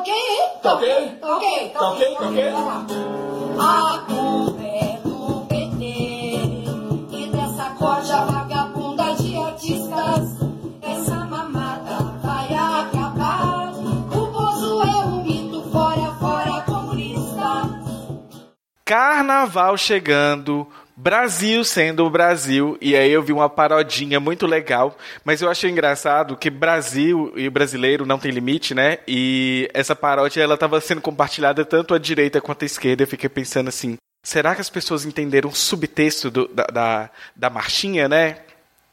ok? Tá ok? Tá ok? Tá ok? Tá ok? A culpa é do PT e dessa corja vagabunda de artistas. Essa mamata vai acabar. O Bozo é um mito, fora, fora comunista. Carnaval chegando, Brasil sendo o Brasil, e aí eu vi uma parodinha muito legal, mas eu achei engraçado que Brasil e brasileiro não tem limite, né? E essa paródia ela estava sendo compartilhada tanto à direita quanto à esquerda, eu fiquei pensando assim, será que as pessoas entenderam o subtexto do, da, da, da marchinha, né?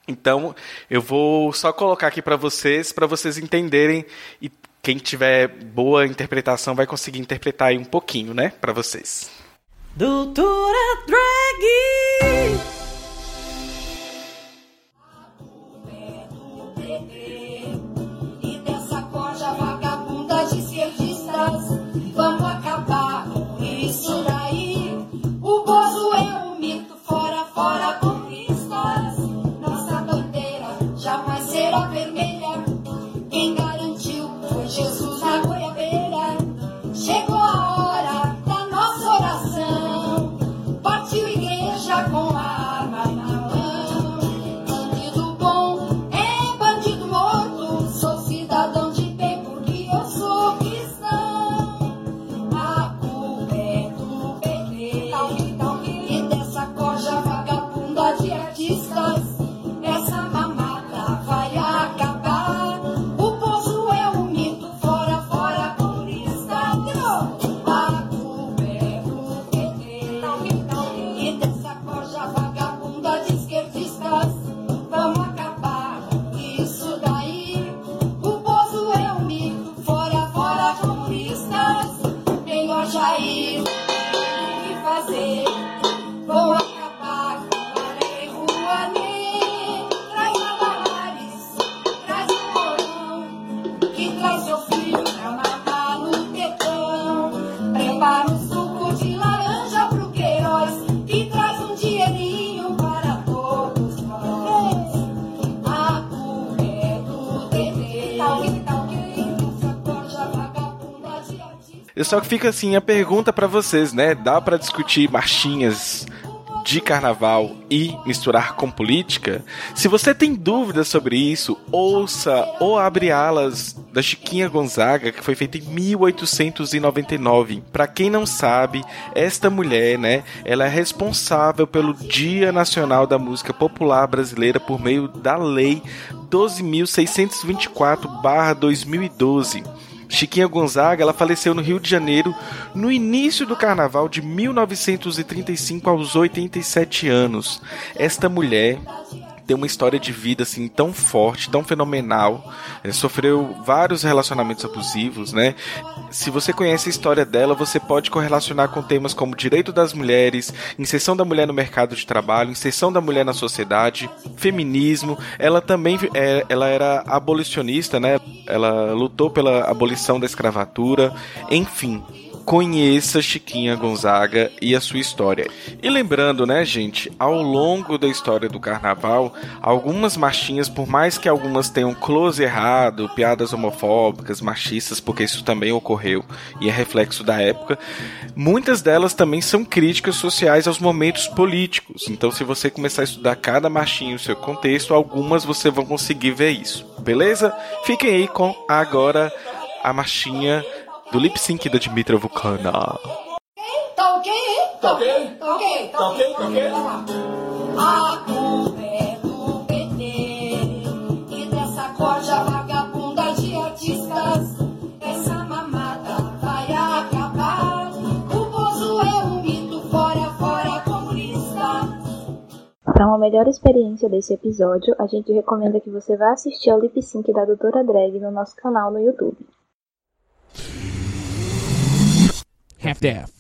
Então, eu vou só colocar aqui para vocês, para vocês entenderem e quem tiver boa interpretação vai conseguir interpretar aí um pouquinho, né, para vocês. Doutora Drag! Eu só que fica assim a pergunta pra vocês, né? Dá pra discutir marchinhas de carnaval e misturar com política? Se você tem dúvidas sobre isso, ouça ou abre alas da Chiquinha Gonzaga, que foi feita em 1899. Pra quem não sabe, esta mulher, né, ela é responsável pelo Dia Nacional da Música Popular Brasileira por meio da lei 12.624/2012. Chiquinha Gonzaga, ela faleceu no Rio de Janeiro no início do carnaval de 1935 aos 87 anos. Esta mulher tem uma história de vida assim tão forte, tão fenomenal, eh, sofreu vários relacionamentos abusivos, né? Se você conhece a história dela, você pode correlacionar com temas como direito das mulheres, inserção da mulher no mercado de trabalho, inserção da mulher na sociedade, feminismo. Ela também é, ela era abolicionista, né? Ela lutou pela abolição da escravatura, enfim conheça Chiquinha Gonzaga e a sua história. E lembrando, né, gente, ao longo da história do carnaval, algumas marchinhas, por mais que algumas tenham close errado, piadas homofóbicas, machistas, porque isso também ocorreu e é reflexo da época, muitas delas também são críticas sociais aos momentos políticos. Então, se você começar a estudar cada marchinha o seu contexto, algumas você vão conseguir ver isso. Beleza? Fiquem aí com agora a marchinha do lip sync da Dimitra Vulcana. Tá ok? Tá ok? Tá ok? Tá ok? Tá ok? Do PT e. Para uma melhor experiência desse episódio, a gente recomenda que você vá assistir ao lip sync da Doutora Drag no nosso canal no YouTube. half daff.